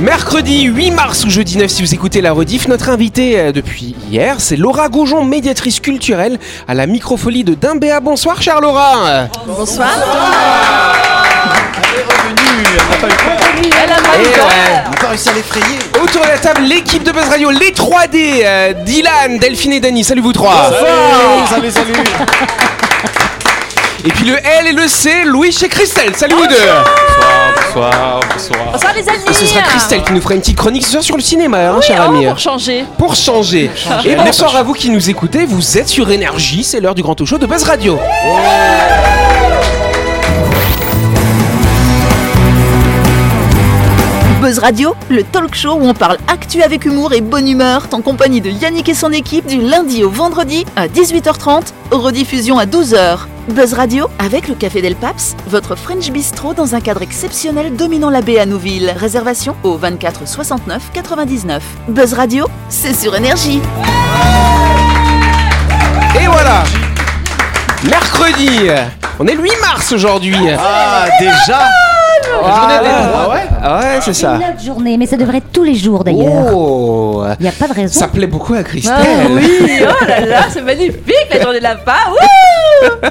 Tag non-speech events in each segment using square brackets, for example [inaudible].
Mercredi 8 mars ou jeudi 9 si vous écoutez la rediff, notre invitée euh, depuis hier, c'est Laura Gaujon, médiatrice culturelle à la microfolie de Dimbéa. Bonsoir chère Laura Bonsoir. Elle est revenue, elle n'a pas eu peur. Elle a pas eu Et peur. ouais. Elle n'a pas réussi à l'effrayer. Autour de la table, l'équipe de Buzz Radio, les 3D, euh, Dylan, Delphine et Dany, salut vous trois Salut, salut. Et puis le L et le C, Louis et Christelle, salut vous deux Bonsoir, bonsoir. Bonsoir les amis. Et ce sera Christelle qui nous fera une petite chronique ce soir sur le cinéma, hein, Oui, cher oh, ami pour changer. Pour changer. Et bonsoir à vous qui nous écoutez, vous êtes sur Énergie, c'est l'heure du grand talk show de Buzz Radio. Buzz Radio, le talk show où on parle actu avec humour et bonne humeur, en compagnie de Yannick et son équipe du lundi au vendredi à 18h30, rediffusion à 12h. Buzz Radio avec le Café Del Paps, votre French Bistro dans un cadre exceptionnel dominant la baie à Nouville. Réservation au 24 69 99. Buzz Radio, c'est sur énergie. Et voilà Mercredi On est le 8 mars aujourd'hui Ah, déjà Voilà. Ah ouais Ah ouais, c'est ça. Une autre journée, mais ça devrait être tous les jours d'ailleurs. Oh Il n'y a pas de raison. Ça plaît beaucoup à Christelle. Ah oui, oh là là, [laughs] c'est magnifique la journée là-bas. Ouh Ouh là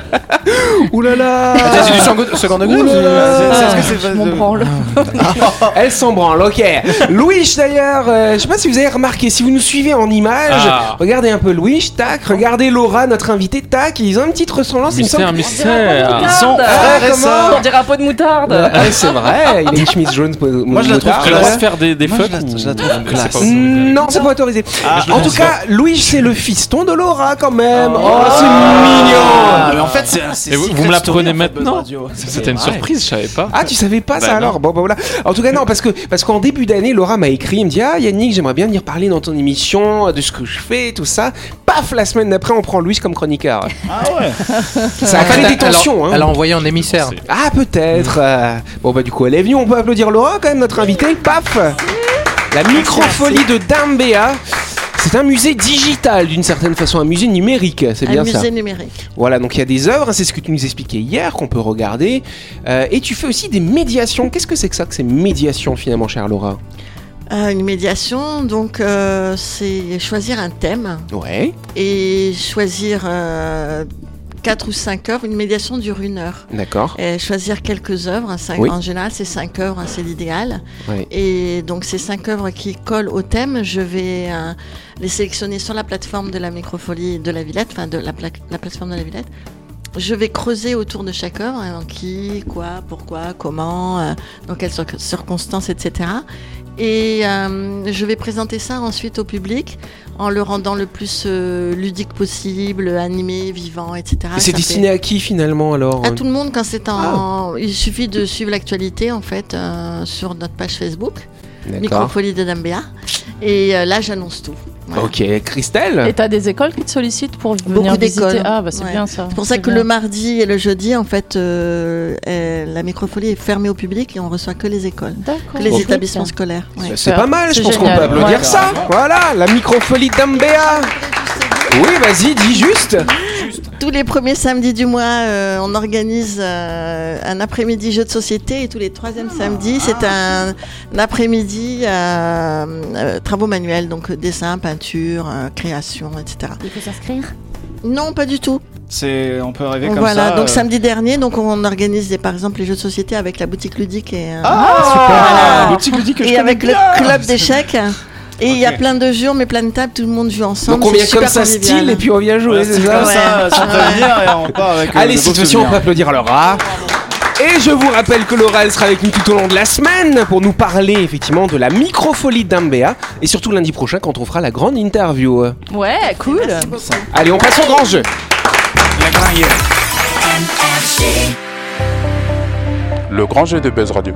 là Attends, C'est du second degré c'est- c'est- c'est- c'est- Je m'en branle. [laughs] Elle s'en branle, ok. Louis d'ailleurs, euh, je sais pas si vous avez remarqué, si vous nous suivez en image, Ah. regardez un peu Louis, tac, regardez Laura, notre invitée, tac, ils ont une petite ressemblance. il me Mystère. Ils sont frères et sœurs. On dirait un pot de moutarde. Ouais, c'est vrai, il a une chemise jaune. Moi, je la trouve Tu classe. faire des, des Moi, je la- je la trouve ou- classe. c'est Non, c'est pas autorisé. Ah, en tout cas, Louis, c'est le fiston de Laura quand même. Oh, Ah, c'est mignon. mais en fait, c'est c'est vous, vous me l'apprenez maintenant. C'était une surprise, je savais pas. Ah, tu savais pas ça Bah, non. alors Bon, bah voilà. En tout cas, non, parce que parce qu'en début d'année, Laura m'a écrit, il me dit Ah, Yannick, j'aimerais bien venir parler dans ton émission, de ce que je fais, tout ça. Paf, la semaine d'après, on prend Louis comme chroniqueur. Ah ouais Ça a créé des tensions, hein. Elle a envoyé en émissaire. Ah, peut-être. euh. Bon, bah, du coup, elle est venue. On peut applaudir Laura, quand même, notre invitée. Paf La microfolie de Dambéa. C'est un musée digital, d'une certaine façon, un musée numérique, c'est bien Un ça. musée numérique. Voilà, donc il y a des œuvres, c'est ce que tu nous expliquais hier, qu'on peut regarder. Euh, et tu fais aussi des médiations. Qu'est-ce que c'est que ça, que ces médiations, finalement, chère Laura? Euh, une médiation, donc euh, c'est choisir un thème Ouais, et choisir euh, quatre ou cinq œuvres. Une médiation dure une heure. d'accord. Et choisir quelques œuvres, hein, cinq- Oui. en général c'est cinq œuvres, hein, c'est l'idéal. Et donc ces cinq œuvres qui collent au thème, je vais euh, les sélectionner sur la plateforme de la microfolie de la Villette, enfin de la, pla- la plateforme de la Villette. Je vais creuser autour de chaque œuvre, hein, qui, quoi, pourquoi, comment, euh, dans quelles cir- circonstances, etc. Et euh, je vais présenter ça ensuite au public en le rendant le plus euh, ludique possible, animé, vivant, etc. Et c'est destiné à qui, finalement, alors à tout le monde quand c'est en. Il suffit de suivre l'actualité en fait euh, sur notre page Facebook, Microfolie de Dambéa. Et euh, là j'annonce tout. Voilà. Ok, Christelle Et t'as des écoles qui te sollicitent pour venir Beaucoup d'écoles. Ah bah c'est Ouais. bien ça. C'est pour ça que le mardi et le jeudi, en fait, euh, euh, la microfolie est fermée au public et on reçoit que les écoles, D'accord. que les établissements scolaires. Ouais. C'est pas mal, je pense qu'on peut applaudir Ouais. ça. Voilà, la microfolie d'Ambéa. Oui, vas-y, dis juste. Tous les premiers samedis du mois, euh, on organise euh, un après-midi jeu de société et tous les troisièmes samedis, c'est un, un après-midi euh, euh, travaux manuels, donc dessin, peinture, euh, création, etc. Il faut s'inscrire? Non, pas du tout. C'est, on peut rêver comme voilà, ça. donc euh, samedi dernier, donc on organise des- par exemple les jeux de société avec la boutique ludique et, euh, Ah, Voilà. Que avec bien. le club d'échecs. Et il y a plein de jeux, on met plein de tables, tout le monde joue ensemble. Donc on c'est vient comme ça convivial. style et puis on vient jouer, c'est c'est ça comme ça, prévenir et on part avec. euh, Allez, situation, on peut applaudir Laura. Et je vous rappelle que Laura elle sera avec nous tout au long de la semaine pour nous parler effectivement de la microfolie d'Ambéa et surtout lundi prochain quand on fera la grande interview. Ouais, cool. Allez, on passe au grand jeu. La. Le grand jeu de Buzz Radio.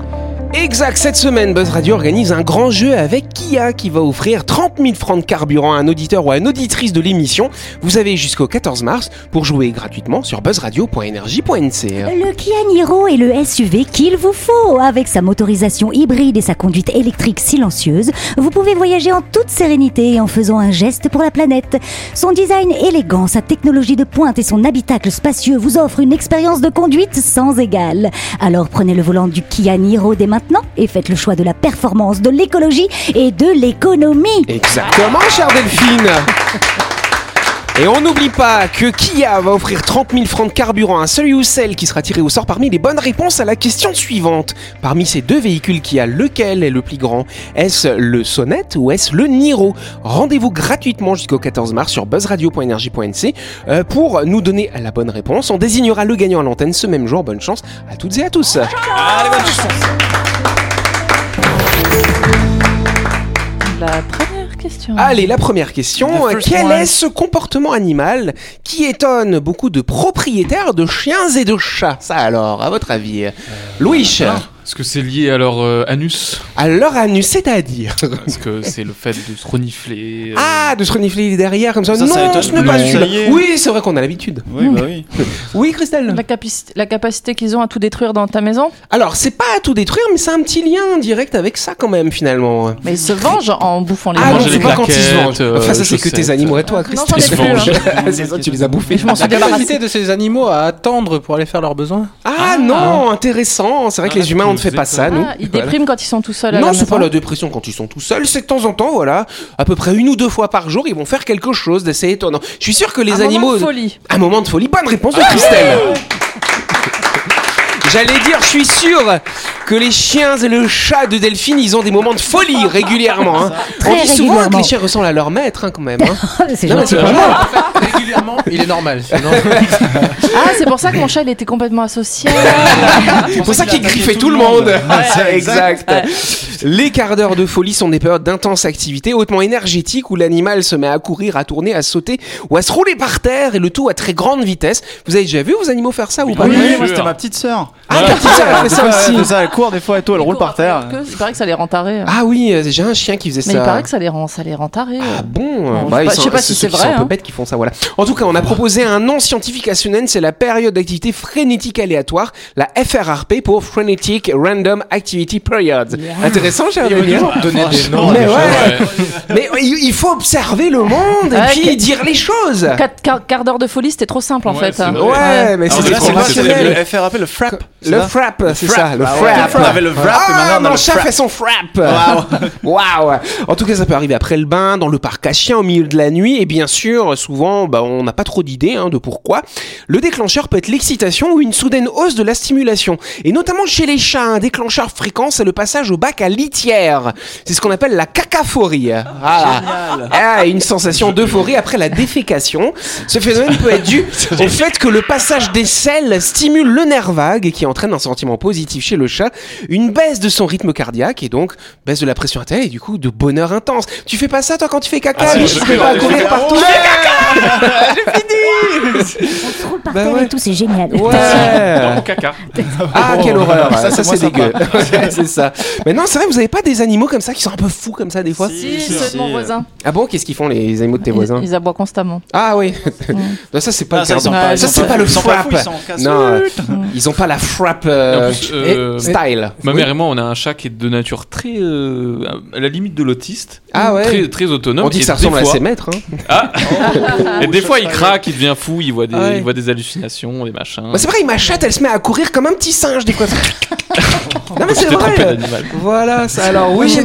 Exact, cette semaine, Buzz Radio organise un grand jeu avec Kia qui va offrir 30 000 francs de carburant à un auditeur ou à une auditrice de l'émission. Vous avez jusqu'au 14 mars pour jouer gratuitement sur buzzradio.energie.nc. Le Kia Niro est le SUV qu'il vous faut. Avec sa motorisation hybride et sa conduite électrique silencieuse, vous pouvez voyager en toute sérénité en faisant un geste pour la planète. Son design élégant, sa technologie de pointe et son habitacle spacieux vous offrent une expérience de conduite sans égale. Alors prenez le volant du Kia Niro dès maintenant et faites le choix de la performance, de l'écologie et de l'économie. Exactement, chère Delphine. Et on n'oublie pas que Kia va offrir 30 000 francs de carburant à celui ou celle qui sera tiré au sort parmi les bonnes réponses à la question suivante. Parmi ces deux véhicules Kia, lequel est le plus grand? Est-ce le Sonnet ou est-ce le Niro? Rendez-vous gratuitement jusqu'au 14 mars sur buzzradio.energie.nc euh, pour nous donner la bonne réponse. On désignera le gagnant à l'antenne ce même jour. Bonne chance à toutes et à tous. La première question. Allez, la première question. Quel one. est ce comportement animal qui étonne beaucoup de propriétaires de chiens et de chats? Ça alors, à votre avis Louis, Est-ce que c'est lié à leur euh, anus à leur anus, c'est-à-dire Est-ce que c'est le fait de se renifler euh, Ah, de se renifler derrière comme ça, Ça, Non, ça ce n'est pas est. Oui, c'est vrai qu'on a l'habitude. Oui, bah oui. [laughs] Oui, Christelle La, capaci- la capacité qu'ils ont à tout détruire dans ta maison? Alors, c'est pas à tout détruire, mais c'est un petit lien direct avec ça quand même, finalement. Mais ils se vengent en bouffant les Ah gens. non, c'est pas quand ils se vengent. euh, Enfin, ça, c'est que tes chaussettes. animaux à toi, Non, Christelle. j'en ai plus, hein. c'est ça, tu les as bouffés. Je m'en suis capacité de ces animaux à attendre pour aller faire leurs besoins? Ah non, intéressant. C'est vrai que Ah, les humains, on ne que fait pas ça, nous. Ah, ils Voilà. dépriment quand ils sont tout seuls Non, c'est pas la dépression quand ils sont tout seuls, c'est de temps en temps, voilà, à peu près une ou deux fois par jour, ils vont faire quelque chose d'assez étonnant. Je suis sûr que les Un animaux. moment de folie. Un moment de folie. Bonne réponse de Christelle. J'allais dire, je suis sûr que les chiens et le chat de Delphine, ils ont des moments de folie régulièrement. hein. On Très dit souvent que les chiens ressemblent à leur maître, hein, quand même. hein. [laughs] c'est Non, mais gentil. c'est pas mal. Régulièrement, il est normal. Sinon... [laughs] Ah, c'est pour ça que mon chat, il était complètement asocial. [laughs] C'est pour ça qu'il griffait tout le monde. C'est exact. Les quarts d'heure de folie sont des périodes d'intense activité hautement énergétique où l'animal se met à courir, à tourner, à sauter ou à se rouler par terre et le tout à très grande vitesse. Vous avez déjà vu vos animaux faire ça ou pas? Oui, oui, c'était ma petite sœur. Ah, ta petite sœur, elle fait ça Elle aussi. Court des fois et tout, elle roule par terre. Il paraît que ça les rend tarés. Ah oui, euh, j'ai un chien qui faisait Mais ça. il paraît que ça les rend, ça les rend tarés. Ah bon Bon, Bah, je sais pas- sont- je sais pas si c'est vrai, sont un peu hein. bêtes qui font ça, voilà. En tout cas, on a proposé un nom scientifique à ce naine, c'est la période d'activité frénétique aléatoire, la FRRP pour Frenetic Random Activity Period. Intéressant, cher hein donner des noms. Mais. Mais il faut observer le monde et Ouais, puis dire les choses. Quatre quarts, quarts d'heure de folie, c'était trop simple en fait. c'est hein. Ouais, mais c'était trop c'est C'est rationnel. le FRAP, le frap c'est Le ça frap, c'est ça, le Ah frap. On avait le frap et Ah, maintenant on a mon le chat frap. fait son frap. [laughs] Waouh. En tout cas, ça peut arriver après le bain, dans le parc à chiens au milieu de la nuit, et bien sûr, souvent, bah, on n'a pas trop d'idées hein, de pourquoi. Le déclencheur peut être l'excitation ou une soudaine hausse de la stimulation, et notamment chez les chats, un déclencheur fréquent, c'est le passage au bac à litière. C'est ce qu'on appelle la cacaphorie. Ah, une sensation d'euphorie après la défécation. Ce phénomène peut être dû [laughs] au fait que le passage des selles stimule le nerf vague qui entraîne un sentiment positif chez le chat, une baisse de son rythme cardiaque et donc baisse de la pression artérielle et du coup de bonheur intense. Tu fais pas ça toi quand tu fais caca Ah, je fais, pas courir je fais. partout [laughs] On se roule par Bah terre ouais. et tout, c'est génial. Dans Ouais. mon caca. Ah quelle horreur Ça, Ça, c'est dégueu. [laughs] C'est ça. Mais non c'est vrai vous avez pas des animaux comme ça qui sont un peu fous comme ça des fois? Si, Si, ceux si, de mon voisin. Ah bon qu'est-ce qu'ils font les animaux de tes voisins? Ils, aboient constamment. Ah oui. [laughs] Non, ça c'est pas Ah, le ça, c'est pas- pas le ils sont pas frap. fous, ils sont casse- Non, euh, ils ont pas la frappe style. Ma mère et moi, on a un chat qui est de nature très euh, à la limite de l'autiste, Ah ouais. très très autonome. On dit et que ça des ressemble à fois- ses maîtres. Hein. Ah [laughs] Et des fois, il craque, il devient fou, il voit des, ouais. il voit des hallucinations, des machins. Bah, c'est vrai, ma chatte, elle se met à courir comme un petit singe des fois. [laughs] non mais c'est vrai. Voilà, ça alors. Oui, j'ai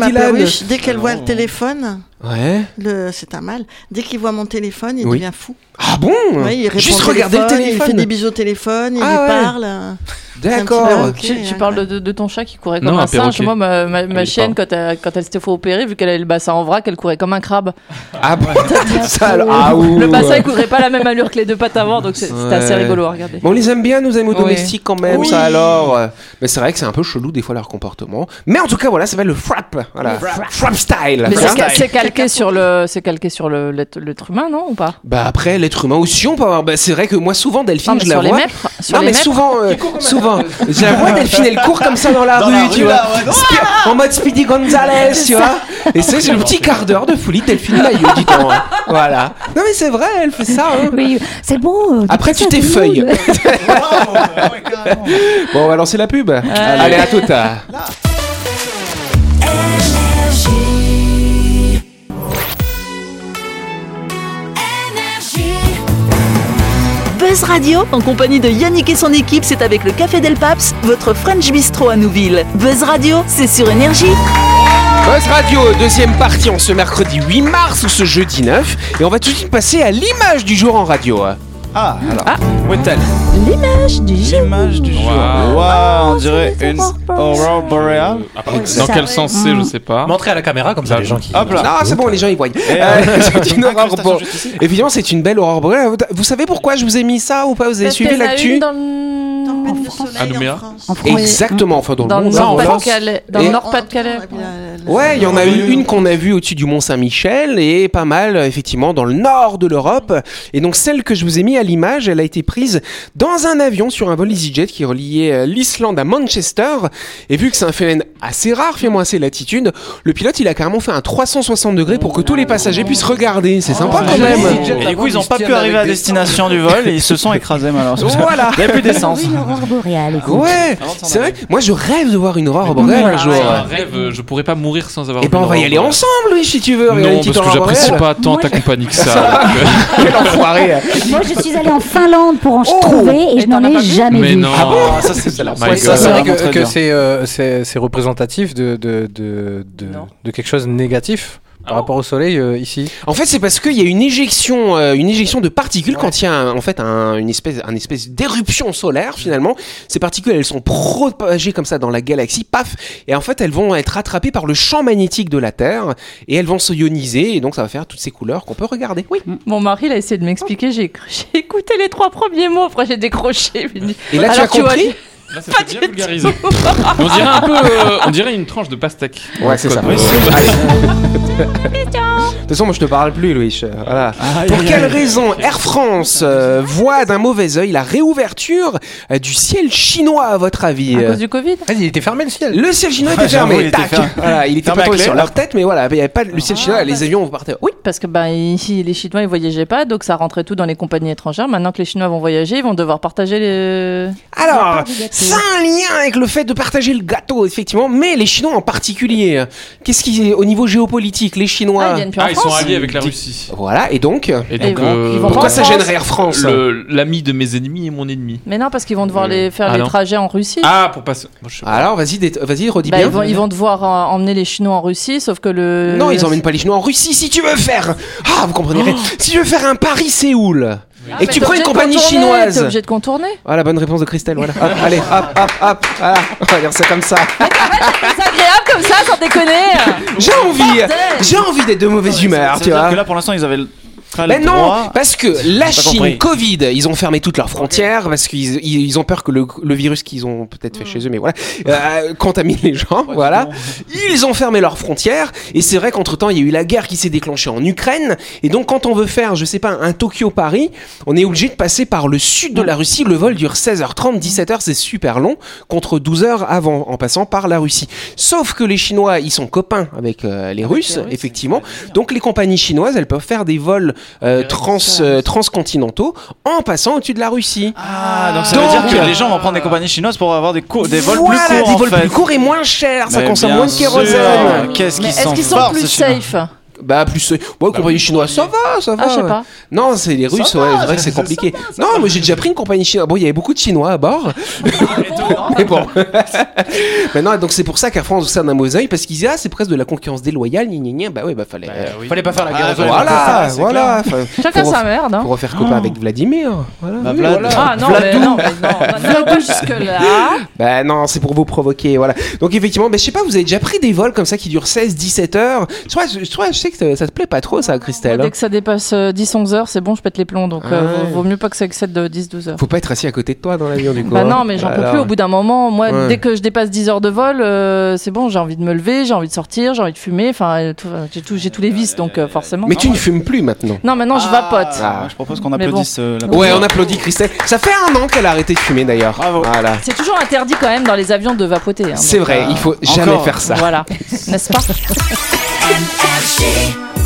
dès qu'elle voit le téléphone, Ouais. le... c'est un mal. Dès qu'il voit mon téléphone, il Oui. devient fou. Ah bon Ouais, il Juste regarder le téléphone, Il fait des bisous au téléphone, il Ah lui ouais. parle. D'accord. Tu, parles de, ton chat qui courait Non, comme un, un singe. Moi, ma, ma, ma chienne, quand elle, quand elle s'était fait opérer, vu qu'elle avait le bassin en vrac, elle courait comme un crabe. Ah bon. [laughs] [laughs] Ah ouh. Le bassin, il courait pas la même allure que les deux pattes avant, donc c'est- c'était assez rigolo à regarder. Bon, on les aime bien, nos animaux domestiques quand même, Oui. ça alors. Mais c'est vrai que c'est un peu chelou des fois leur comportement. Mais en tout cas, voilà, ça s'appelle le frap. Voilà. Frap style. Mais c'est ca- c'est calqué sur le, c'est calqué sur le l'être l'être humain, non ou pas? Bah après, l'être humain aussi, on peut avoir. Bah, c'est vrai que moi, souvent, Delphine, Non, je la les vois. sur non, les mais mètres. souvent, euh, souvent, [laughs] je la vois, Delphine, elle court comme ça dans la Dans rue, la tu rue, vois. là, ouais. Spi- [laughs] en mode Speedy Gonzales, tu vois. Et c'est c'est le petit quart d'heure de folie de Delphine Maillot, dis donc. hein. Voilà. Non, mais c'est vrai, elle fait ça. hein. Oui, c'est bon. euh, Après, tu t'effeuilles. Bon, on va lancer la pub. Allez, à tout à. Buzz Radio, en compagnie de Yannick et son équipe, c'est avec le Café Del Paps, votre French Bistro à Nouville. Buzz Radio, c'est sur Énergie. Buzz Radio, deuxième partie en ce mercredi 8 mars ou ce jeudi 9. Et on va tout de suite passer à l'image du jour en radio. Ah, alors. Où est-elle L'image du jour. L'image du jour. Waouh. Waouh, on dirait une aurore boréale. Ça- dans quel sens c'est, je sais pas. Montrez à la caméra comme ça les gens qui. Hop là. Non, c'est bon, les gens ils voient. Euh, euh, [laughs] c'est une [laughs] aurore. Évidemment, c'est une belle aurore boréale. Vous- savez pourquoi je vous ai mis ça ou pas? Vous avez suivi l'actu dans France. À Nouméa en France. En France. Exactement, enfin dans, Dans le le monde. en France. Nord-Pas-de-Calais. Dans le Nord-Pas-de-Calais. Ouais, il y en a eu une qu'on a vue au-dessus du Mont Saint-Michel et pas mal effectivement dans le nord de l'Europe. Et donc celle que je vous ai mis à l'image, elle a été prise dans un avion sur un vol EasyJet qui reliait euh, l'Islande à Manchester. Et vu que c'est un phénomène assez rare, finalement assez latitude, le pilote il a carrément fait un 360 degrés pour que tous les passagers puissent regarder. C'est sympa quand même. Et du coup, ils n'ont pas pu arriver à destination du vol et ils se sont [laughs] écrasés malheureusement. Voilà. Il n'y a plus d'essence. Boréale. écoute. Ouais, Avant de s'en c'est vrai. Moi, je rêve de voir une aurore boréale un jour. C'est un rêve, euh, je pourrais pas mourir sans avoir Et ben, on va y aller ensemble, oui, si tu veux. regarder une Non, petite parce que aurore j'apprécie boréale. pas tant Moi, ta je- compagnie que ça. Quel enfoiré. Moi, je suis allée en Finlande pour en Oh trouver et Et je n'en as ai pas vu jamais Mais vu. non. Ah, ça c'est la My Ouais, God. ça, c'est vrai que, c'est euh, c'est- c'est représentatif de, de, de, de, Non. de quelque chose de négatif par Ah rapport au soleil euh, ici. En fait, c'est parce qu'il y a une éjection, euh, une éjection de particules quand il y a un- en fait un- une espèce, un espèce d'éruption solaire finalement. Ces particules, elles sont propagées comme ça dans la galaxie, paf, et en fait, elles vont être attrapées par le champ magnétique de la Terre et elles vont se ioniser et donc ça va faire toutes ces couleurs qu'on peut regarder. Oui. Mon mari il a essayé de m'expliquer, j'ai [laughs] j'ai écouté les trois premiers mots, après j'ai décroché. [laughs] Et là, tu as tu vois, compris Là, ça fait bien vulgarisé. On dirait un peu, euh, on dirait une tranche de pastèque. Ouais, c'est ça. De toute façon, moi je te parle plus, Louis. Euh, Voilà. Pour quelle raison Air France euh, voit d'un mauvais œil la réouverture euh, du ciel chinois, à votre avis À cause du Covid Ah, il était fermé le ciel. Le ciel chinois [laughs] était Ah, fermé. il était Tac. fermé. Voilà, il était pas tombé sur leur tête, mais voilà, il n'y avait pas le ciel Ah, chinois, les bah- avions partaient. Oui. Parce que bah, ici, les Chinois, ils voyageaient pas, donc ça rentrait tout dans les compagnies étrangères. Maintenant que les Chinois vont voyager, ils vont devoir partager les... Alors, a un lien avec le fait de partager le gâteau, effectivement, mais les Chinois en particulier. Qu'est-ce qui, au niveau géopolitique, les Ah, Chinois. ils Ah, ils sont France. alliés avec la Russie. Voilà, et donc, Et Et donc, ils vont- euh, pourquoi ça gênerait Air France l'ami de mes ennemis est mon ennemi. Mais non, parce qu'ils vont devoir les faire Ah les trajets en Russie. Ah, pour passer. Je sais pas. Alors, vas-y, vas-y, redis Bah, bien. ils, vont, ils vont devoir euh, emmener les Chinois en Russie, sauf que le. Non, ils emmènent pas les Chinois en Russie. Si tu veux faire, ah, vous comprenez rien. Si tu veux faire un Paris-Séoul Ah, et que mais tu prends une compagnie chinoise. T'es obligé de contourner. Voilà, bonne réponse de Christelle. Voilà. [laughs] Hop, allez, hop, hop, hop. Voilà, on va dire ça comme ça. C'est agréable comme ça, sans déconner. J'ai envie, j'ai envie d'être de mauvaise humeur, tu vois. que là pour l'instant ils avaient Mais le non, parce que la Chine, compris. Covid, ils ont fermé toutes leurs frontières parce qu'ils ils, ils ont peur que le, le virus qu'ils ont peut-être fait chez eux, mais voilà, euh, [laughs] contamine les gens, voilà. Ils ont fermé leurs frontières et c'est vrai qu'entre temps il y a eu la guerre qui s'est déclenchée en Ukraine et donc quand on veut faire, je sais pas, un Tokyo-Paris, on est obligé de passer par le sud de la Russie. Le vol dure 16h30, 17h, c'est super long, contre 12h avant, en passant par la Russie. Sauf que les Chinois, ils sont copains avec euh, les Russes, effectivement. Donc les compagnies chinoises, elles peuvent faire des vols euh, trans, euh, transcontinentaux en passant au-dessus de la Russie. Ah, donc ça Donc, veut dire que les gens vont prendre des compagnies chinoises pour avoir des, cours- des vols Voilà, plus courts des en vols fait. plus courts et moins chers, ça Mais consomme moins de kérosène. Qu'est-ce qu'ils est-ce sont qu'ils sont forts, plus safe? Bah plus, euh, ouais, compagnie chinoise, ça va, ça va. Ah, je sais pas. Non, c'est les Russes, ouais, c'est vrai que c'est compliqué. Non, moi j'ai déjà pris une compagnie chinoise. Bon, il y avait beaucoup de Chinois à bord. [laughs] Mais bon. [laughs] Maintenant, donc c'est pour ça qu'Air France sert d'un mauvais oeil, parce qu'ils disent, ah, c'est presque de la concurrence déloyale, gna gna gna. Bah ouais, bah fallait. euh, Fallait pas faire la guerre. Ah, aux autres. voilà, voilà. Chacun sa merde. Hein. Faut refaire copain avec Vladimir. Voilà. Bah, Oui, Vlad. voilà. Ah non, mais non, mais non, non, non, pas jusque-là. [laughs] Bah non, c'est pour vous provoquer, voilà. Donc effectivement, bah, je sais pas, vous avez déjà pris des vols comme ça qui durent 16-17 heures. Soit, je, soit, sais que ça, te plaît pas trop ça, Christelle. Dès hein. que ça dépasse 10-11 heures, c'est bon, je pète les plombs. Donc, euh, Ah ouais. vaut, vaut mieux pas que ça excède de 10-12 heures. Faut pas être assis à côté de toi dans l'avion du [laughs] coup. Bah hein. non, mais j'en peux Alors. plus au bout d'un moment. Moi, Ouais. dès que je dépasse 10 heures de vol, euh, c'est bon, j'ai envie de me lever, j'ai envie de sortir, j'ai envie de fumer. Enfin, euh, tout- j'ai tout- j'ai tous les vices, donc euh, forcément. Mais tu ne fumes plus maintenant. Non, maintenant je vapote. Ah. Je propose qu'on applaudisse euh, la Ouais, on applaudit Christelle. Ça fait un an qu'elle a arrêté de fumer d'ailleurs. Bravo. Voilà. C'est toujours interdit quand même dans les avions de vapoter. hein, C'est vrai, euh, il faut jamais encore. faire ça. Voilà, [laughs] n'est-ce pas? [laughs] me.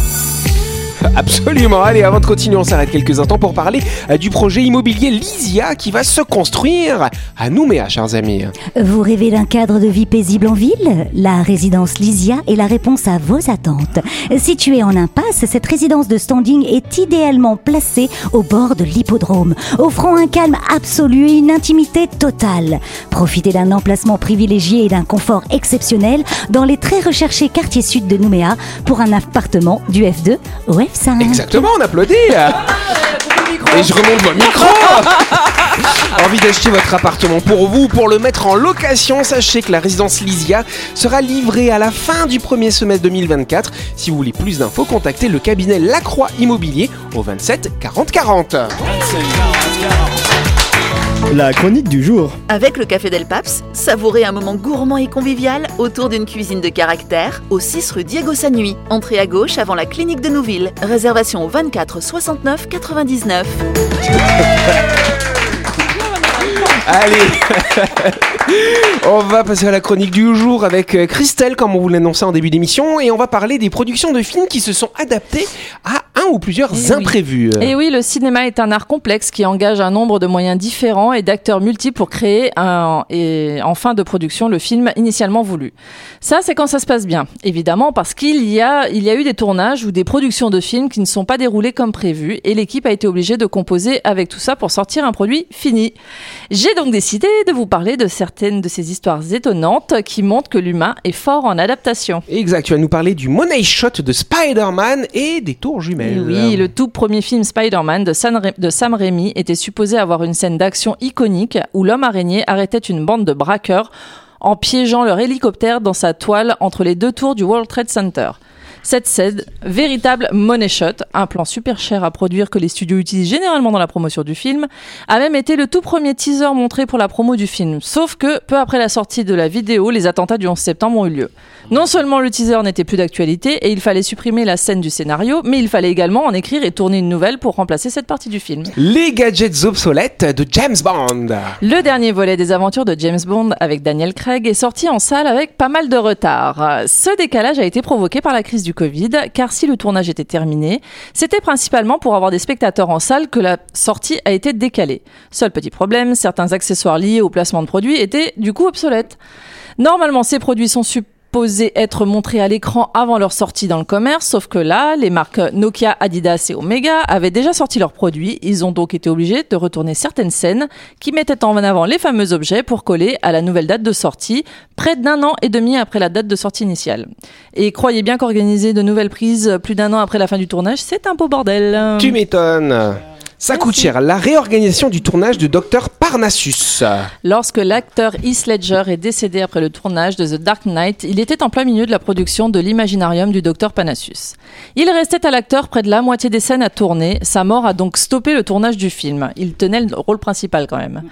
Absolument. Allez, avant de continuer, on s'arrête quelques instants pour parler euh, du projet immobilier Lysia qui va se construire à Nouméa, chers amis. Vous rêvez d'un cadre de vie paisible en ville? La résidence Lysia est la réponse à vos attentes. Située en impasse, cette résidence de standing est idéalement placée au bord de l'hippodrome, offrant un calme absolu et une intimité totale. Profitez d'un emplacement privilégié et d'un confort exceptionnel dans les très recherchés quartiers sud de Nouméa pour un appartement du F2 au F5. Exactement, on applaudit. [laughs] Et je remonte mon micro [laughs] Envie d'acheter votre appartement pour vous, pour le mettre en location, sachez que la résidence Lysia sera livrée à la fin du premier semestre 2024. Si vous voulez plus d'infos, contactez le cabinet Lacroix Immobilier au 27 40 40. La chronique du jour. Avec le Café Del Paps, savourez un moment gourmand et convivial autour d'une cuisine de caractère au 6 rue Diego Sanui. Entrée à gauche avant la clinique de Nouville. Réservation au 24 69 99. Allez [laughs] On va passer à la chronique du jour avec euh, Christelle, comme on vous l'annonçait en début d'émission, et on va parler des productions de films qui se sont adaptés à ou plusieurs Eh oui. imprévus. Et oui, le cinéma est un art complexe qui engage un nombre de moyens différents et d'acteurs multiples pour créer un, et en fin de production le film initialement voulu. Ça, c'est quand ça se passe bien, évidemment, parce qu'il y a, il y a eu des tournages ou des productions de films qui ne sont pas déroulés comme prévu et l'équipe a été obligée de composer avec tout ça pour sortir un produit fini. J'ai donc décidé de vous parler de certaines de ces histoires étonnantes qui montrent que l'humain est fort en adaptation. Exact, tu vas nous parler du Money Shot de Spider-Man et des tours jumelles. Oui, le tout premier film Spider-Man de, San Ra- de Sam Raimi était supposé avoir une scène d'action iconique où l'homme araignée arrêtait une bande de braqueurs en piégeant leur hélicoptère dans sa toile entre les deux tours du World Trade Center. Cette scène, véritable money shot, un plan super cher à produire que les studios utilisent généralement dans la promotion du film, a même été le tout premier teaser montré pour la promo du film. Sauf que, peu après la sortie de la vidéo, les attentats du 11 septembre ont eu lieu. Non seulement le teaser n'était plus d'actualité et il fallait supprimer la scène du scénario, mais il fallait également en écrire et tourner une nouvelle pour remplacer cette partie du film. Les gadgets obsolètes de James Bond. Le dernier volet des aventures de James Bond avec Daniel Craig est sorti en salle avec pas mal de retard. Ce décalage a été provoqué par la crise du Covid, car si le tournage était terminé, c'était principalement pour avoir des spectateurs en salle que la sortie a été décalée. Seul petit problème, certains accessoires liés au placement de produits étaient du coup obsolètes. Normalement, ces produits sont être montrés à l'écran avant leur sortie dans le commerce, sauf que là, les marques Nokia, Adidas et Omega avaient déjà sorti leurs produits. Ils ont donc été obligés de retourner certaines scènes qui mettaient en avant les fameux objets pour coller à la nouvelle date de sortie, près d'un an et demi après la date de sortie initiale. Et croyez bien qu'organiser de nouvelles prises plus d'un an après la fin du tournage, c'est un beau bordel. Tu m'étonnes. Ça coûte cher. La réorganisation du tournage de Dr Parnassus. Lorsque l'acteur Heath Ledger est décédé après le tournage de The Dark Knight, il était en plein milieu de la production de l'imaginarium du docteur Panassus. Il restait à l'acteur près de la moitié des scènes à tourner. Sa mort a donc stoppé le tournage du film. Il tenait le rôle principal quand même.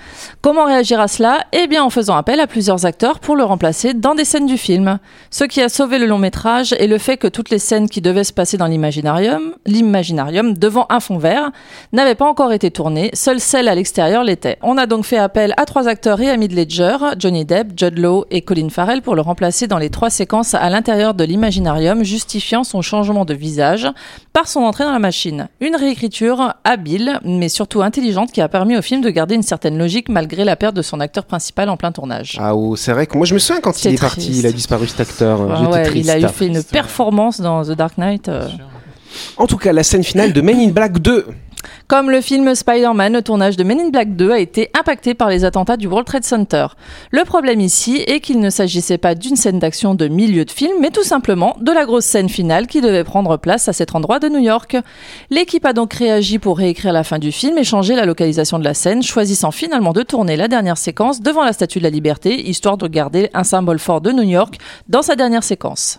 Comment réagir à cela? Eh bien en faisant appel à plusieurs acteurs pour le remplacer dans des scènes du film. Ce qui a sauvé le long métrage est le fait que toutes les scènes qui devaient se passer dans l'imaginarium, l'imaginarium devant un fond vert, n'avaient pas encore été tournées, seules celles à l'extérieur l'étaient. On a donc fait appel à trois acteurs et amis de Ledger, Johnny Depp, Judd Law et Colin Farrell pour le remplacer dans les trois séquences à l'intérieur de l'imaginarium, justifiant son changement de visage par son entrée dans la machine. Une réécriture habile, mais surtout intelligente qui a permis au film de garder une certaine logique malgré la perte de son acteur principal en plein tournage. Ah oh, c'est vrai que moi je me souviens quand il est parti, il a disparu cet acteur. Ah ouais, triste. il a eu fait une performance dans The Dark Knight. euh. En tout cas, la scène finale de Men in Black 2. Comme le film Spider-Man, le tournage de Men in Black 2 a été impacté par les attentats du World Trade Center. Le problème ici est qu'il ne s'agissait pas d'une scène d'action de milieu de film, mais tout simplement de la grosse scène finale qui devait prendre place à cet endroit de New York. L'équipe a donc réagi pour réécrire la fin du film et changer la localisation de la scène, choisissant finalement de tourner la dernière séquence devant la Statue de la Liberté, histoire de garder un symbole fort de New York dans sa dernière séquence.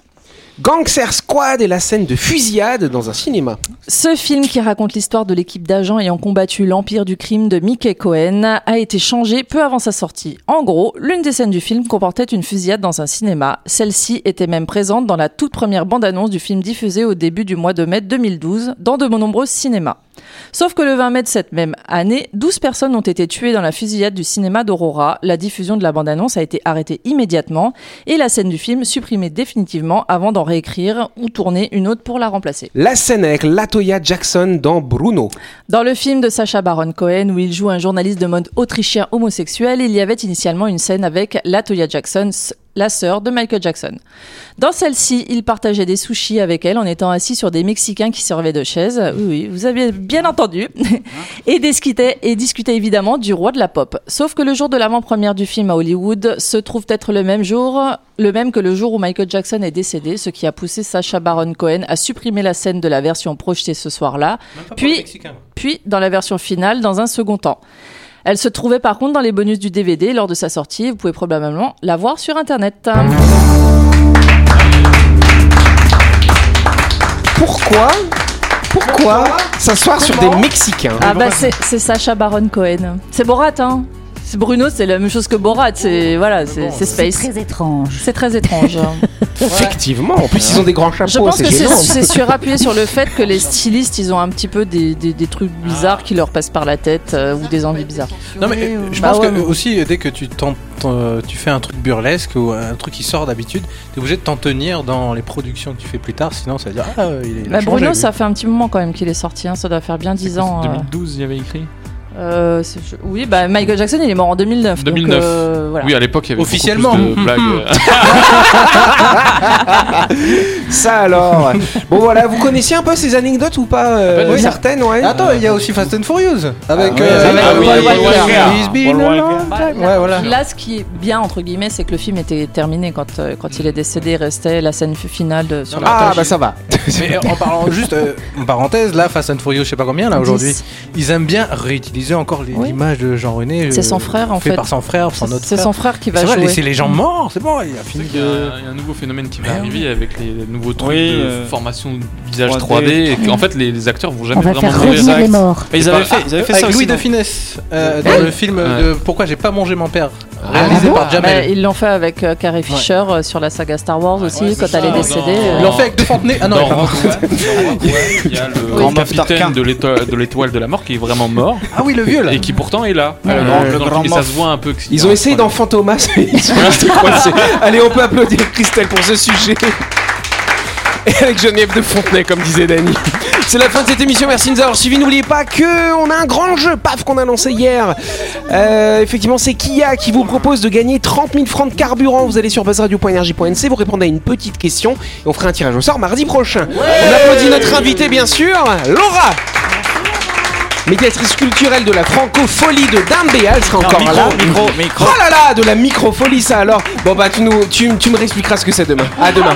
Gangster Squad est la scène de fusillade dans un cinéma. Ce film qui raconte l'histoire de l'équipe d'agents ayant combattu l'empire du crime de Mickey Cohen a été changé peu avant sa sortie. En gros, l'une des scènes du film comportait une fusillade dans un cinéma. Celle-ci était même présente dans la toute première bande-annonce du film diffusé au début du mois de mai 2012 dans de nombreux cinémas. Sauf que le 20 mai de cette même année, 12 personnes ont été tuées dans la fusillade du cinéma d'Aurora. La diffusion de la bande-annonce a été arrêtée immédiatement et la scène du film supprimée définitivement avant d'en réécrire ou tourner une autre pour la remplacer. La scène avec Latoya Jackson dans Bruno. Dans le film de Sacha Baron Cohen, où il joue un journaliste de mode autrichien homosexuel, il y avait initialement une scène avec Latoya Jackson, la sœur de Michael Jackson. Dans celle-ci, il partageait des sushis avec elle en étant assis sur des Mexicains qui servaient de chaises. Oui, oui, vous avez bien entendu. [laughs] et discutait, et discutait évidemment du roi de la pop. Sauf que le jour de l'avant-première du film à Hollywood se trouve être le même jour, le même que le jour où Michael Jackson est décédé, ce qui a poussé Sacha Baron Cohen à supprimer la scène de la version projetée ce soir-là, puis, puis dans la version finale dans un second temps. Elle se trouvait par contre dans les bonus du DVD lors de sa sortie. Vous pouvez probablement la voir sur internet. Pourquoi Pourquoi s'asseoir sur des Mexicains Ah bah c'est c'est Sacha Baron Cohen. C'est Borat hein. Bruno, c'est la même chose que Borat. C'est voilà, c'est c'est C'est space. très étrange. C'est très étrange. [laughs] Effectivement. En plus, ils ont des grands chapeaux. Je pense c'est que c'est surappuyé sur le fait que les [laughs] stylistes, ils ont un petit peu des, des, des trucs bizarres qui leur passent par la tête euh, ou des envies bizarres. Non mais euh, je Bah pense ouais, que mais- aussi dès que tu tentes, euh, tu fais un truc burlesque ou un truc qui sort d'habitude, t'es obligé de t'en tenir dans les productions que tu fais plus tard, sinon ça veut dire ah il est. Bah, Bruno, ça fait un petit moment quand même qu'il est sorti. hein, Ça doit faire bien 10 ans. euh. 2012, il y avait écrit. Euh, c'est- je- oui, bah Michael Jackson, il est mort en 2009. 2009. Donc, euh, voilà. Oui, à l'époque, il y avait beaucoup Officiellement. plus de [laughs] blagues. [laughs] Ça alors. bon voilà, vous connaissiez un peu ces anecdotes ou pas euh, Pas du tout. Certaines, ouais. Attends, il y a aussi Fast and Furious avec. Ah ouais, euh, avec ah Paul oui, Walker. Paul Walker. He's been Paul a Walker. long Bah, time. là, Ouais, voilà. là, ce qui est bien, entre guillemets, c'est que le film était terminé quand, euh, quand il est décédé. Il restait la scène finale de, sur la Ah plage. bah ça va. Mais en parlant juste euh, en parenthèse, là, Fast and Furious, je sais pas combien là aujourd'hui, Dix. ils aiment bien réutiliser encore Oui. l'image de Jean René. C'est euh, son frère, en fait fait. par son frère, son autre C'est son frère qui va C'est jouer. laisser les gens morts, c'est bon, il a fini y a de. un- il y a un nouveau phénomène qui va Mais arriver avec les nouveaux trucs Oui, de euh, formation de visage 3D. 3D, et qu'en fait les, les acteurs vont On jamais va vraiment faire mourir. revenir les morts. Ils avaient fait, ils avaient fait ça Avec aussi. Louis de Finesse euh, dans le film Pourquoi j'ai pas mangé mon père, réalisé bon par Bah, Jamel. ils l'ont fait avec euh, Carrie Fisher euh, sur la saga Star Wars aussi, ouais, quand elle est décédée. Euh, Ils l'ont fait avec deux Fontenay. Ah non, Dans Rogue One, dans Rogue One, il y a le Grand Moff capitaine Tarkin. de l'étoile de l'étoile de la mort qui est vraiment mort Ah oui, le vieux là. et qui pourtant est là. Ouais, le grand- le dans grand film, et ça Moff. se voit un peu. que- Ils ont essayé d'en fantomas, mais ils sont restés [laughs] coincés. Allez, on peut applaudir Christelle pour ce sujet. Et avec Geneviève de Fontenay, comme disait Dany. C'est la fin de cette émission, merci de nous avoir suivis. N'oubliez pas que on a un grand jeu, paf, qu'on a lancé hier. Euh, effectivement, c'est Kia qui vous propose de gagner 30 000 francs de carburant. Vous allez sur buzzradio.energie.nc, vous répondez à une petite question et on fera un tirage au sort mardi prochain. on applaudit notre invité, bien sûr, Laura médiatrice culturelle de la francophonie de Dambéa, elle sera encore micro, là. micro, micro. Oh là là, de la microfolie ça alors. Bon bah tu nous, tu, tu me réexpliqueras ce que c'est demain. À demain.